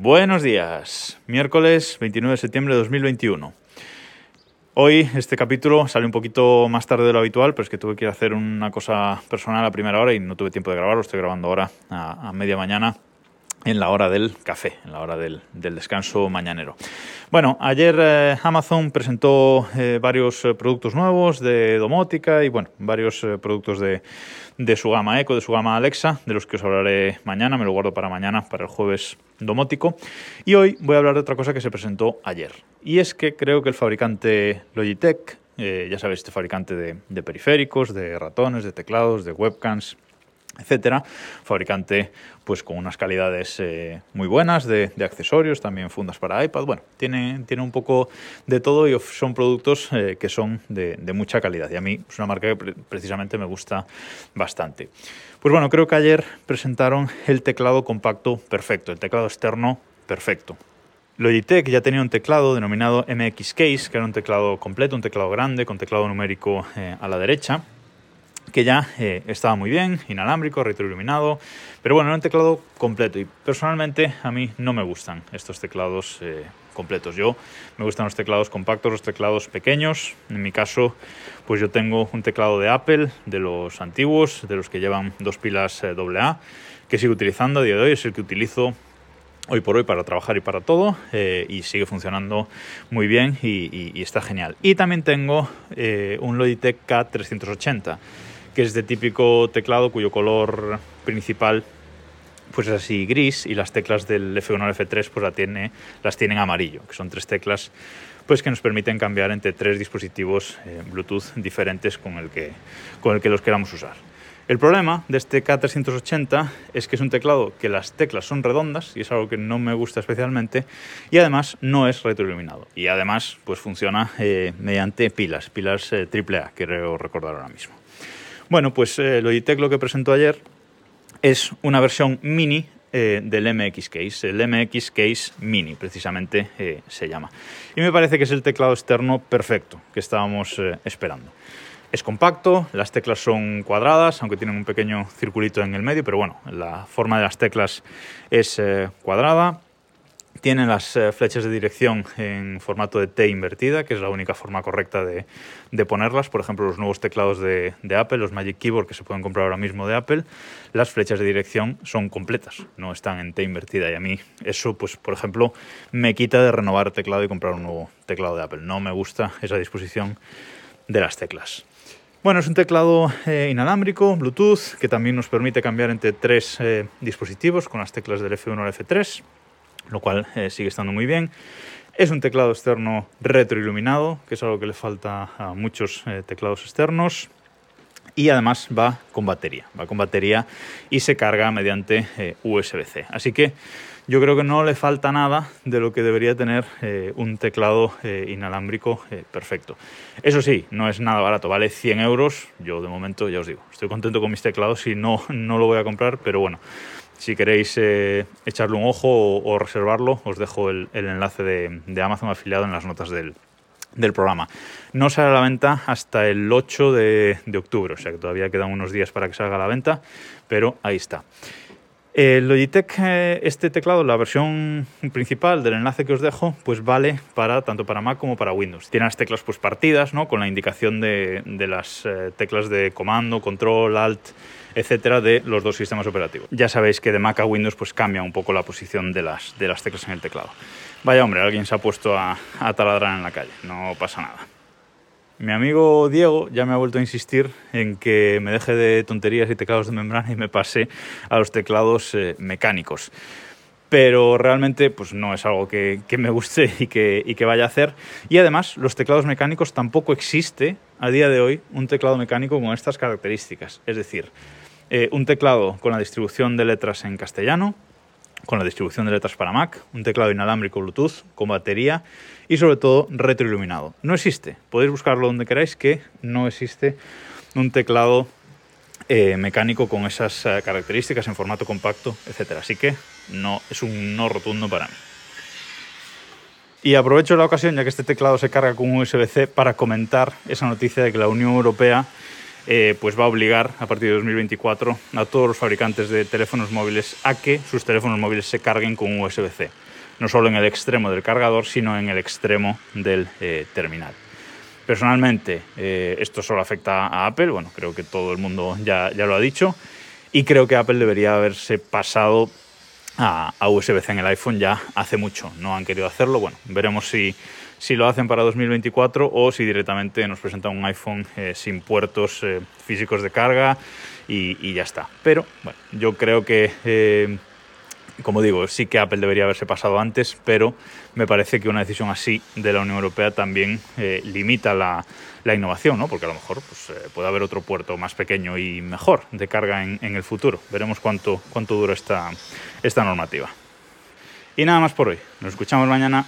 Buenos días, miércoles 29 de septiembre de 2021. Hoy este capítulo sale un poquito más tarde de lo habitual, pero es que tuve que hacer una cosa personal a primera hora y no tuve tiempo de grabarlo, estoy grabando ahora a media mañana en la hora del café, en la hora del, descanso mañanero. Bueno, ayer eh, Amazon presentó eh, varios eh, productos nuevos de domótica y bueno, varios productos de, de su gama Echo, de su gama Alexa, de los que os hablaré mañana, me lo guardo para mañana, para el jueves domótico. Y hoy voy a hablar de otra cosa que se presentó ayer. Y es que creo que el fabricante Logitech, ya sabéis, este fabricante de periféricos, de ratones, de teclados, de webcams, etcétera. Fabricante pues con unas calidades eh, muy buenas de, accesorios, también fundas para iPad. Bueno, tiene, tiene un poco de todo y son productos eh, que son de, mucha calidad. Y a mí es una marca que pre precisamente me gusta bastante. Pues bueno, creo que ayer presentaron el teclado compacto perfecto, el teclado externo perfecto. Logitech ya tenía un teclado denominado MX Case, que era un teclado completo, un teclado grande, con teclado numérico eh, a la derecha que ya eh, estaba muy bien, inalámbrico, retroiluminado, pero bueno, era un teclado completo y personalmente a mí no me gustan estos teclados eh, completos. Yo me gustan los teclados compactos, los teclados pequeños. En mi caso, pues yo tengo un teclado de Apple, de los antiguos, de los que llevan dos pilas eh, AA, que sigo utilizando a día de hoy, es el que utilizo hoy por hoy para trabajar y para todo eh, y sigue funcionando muy bien y, está genial. Y también tengo eh, un Logitech K380 que es de típico teclado cuyo color principal pues es así gris y las teclas del F1 al F3 pues la tiene, las tienen amarillo, que son tres teclas pues que nos permiten cambiar entre tres dispositivos eh, Bluetooth diferentes con el, que, con el que los queramos usar. El problema de este K380 es que es un teclado que las teclas son redondas y es algo que no me gusta especialmente y además no es retroiluminado y además pues funciona eh, mediante pilas, pilas eh, AAA, creo recordar ahora mismo. Bueno, pues eh, Logitech lo que presentó ayer es una versión mini eh, del MX Case, el MX Case Mini precisamente eh, se llama. Y me parece que es el teclado externo perfecto que estábamos eh, esperando. Es compacto, las teclas son cuadradas, aunque tienen un pequeño circulito en el medio, pero bueno, la forma de las teclas es cuadrada tienen las eh, flechas de dirección en formato de T invertida, que es la única forma correcta de, ponerlas. Por ejemplo, los nuevos teclados de, Apple, los Magic Keyboard que se pueden comprar ahora mismo de Apple, las flechas de dirección son completas, no están en T invertida. Y a mí eso, pues, por ejemplo, me quita de renovar teclado y comprar un nuevo teclado de Apple. No me gusta esa disposición de las teclas. Bueno, es un teclado eh, inalámbrico, Bluetooth, que también nos permite cambiar entre tres eh, dispositivos con las teclas del F1 al F3 lo cual eh, sigue estando muy bien. Es un teclado externo retroiluminado, que es algo que le falta a muchos eh, teclados externos. Y además va con batería, va con batería y se carga mediante eh, USB-C. Así que yo creo que no le falta nada de lo que debería tener un teclado inalámbrico perfecto. Eso sí, no es nada barato, vale 100 euros. Yo de momento ya os digo, estoy contento con mis teclados y no, no lo voy a comprar, pero bueno, si queréis eh, echarle un ojo o, reservarlo, os dejo el, enlace de, de, Amazon afiliado en las notas del, del, programa. No sale a la venta hasta el 8 de, de, octubre, o sea que todavía quedan unos días para que salga a la venta, pero ahí está. El Logitech, eh, este teclado, la versión principal del enlace que os dejo, pues vale para tanto para Mac como para Windows. Tiene las teclas pues partidas, ¿no? Con la indicación de, de las eh, teclas de comando, control, alt, etcétera, de los dos sistemas operativos. Ya sabéis que de Mac a Windows pues cambia un poco la posición de las, de las teclas en el teclado. Vaya hombre, alguien se ha puesto a, a taladrar en la calle, no pasa nada. Mi amigo Diego ya me ha vuelto a insistir en que me deje de tonterías y teclados de membrana y me pase a los teclados eh, mecánicos. Pero realmente pues no es algo que, que me guste y que, y que, vaya a hacer. Y además, los teclados mecánicos tampoco existe a día de hoy un teclado mecánico con estas características. Es decir, eh, un teclado con la distribución de letras en castellano, con la distribución de letras para Mac, un teclado inalámbrico Bluetooth con batería y sobre todo retroiluminado. No existe, podéis buscarlo donde queráis, que no existe un teclado eh, mecánico con esas uh, características en formato compacto, etc. Así que no es un no rotundo para mí. Y aprovecho la ocasión, ya que este teclado se carga con USB-C, para comentar esa noticia de que la Unión Europea eh, pues va a obligar a partir de 2024 a todos los fabricantes de teléfonos móviles a que sus teléfonos móviles se carguen con USB-C. No solo en el extremo del cargador, sino en el extremo del eh, terminal. Personalmente, eh, esto solo afecta a Apple, bueno, creo que todo el mundo ya, ya lo ha dicho, y creo que Apple debería haberse pasado a, USB-C en el iPhone ya hace mucho. No han querido hacerlo. Bueno, veremos si, si lo hacen para 2024 o si directamente nos presentan un iPhone eh, sin puertos eh, físicos de carga y, ya está. Pero bueno, yo creo que eh, como digo, sí que Apple debería haberse pasado antes, pero me parece que una decisión así de la Unión Europea también eh, limita la, innovación, ¿no? porque a lo mejor pues, eh, puede haber otro puerto más pequeño y mejor de carga en, el futuro. Veremos cuánto, cuánto dura esta, esta normativa. Y nada más por hoy. Nos escuchamos mañana.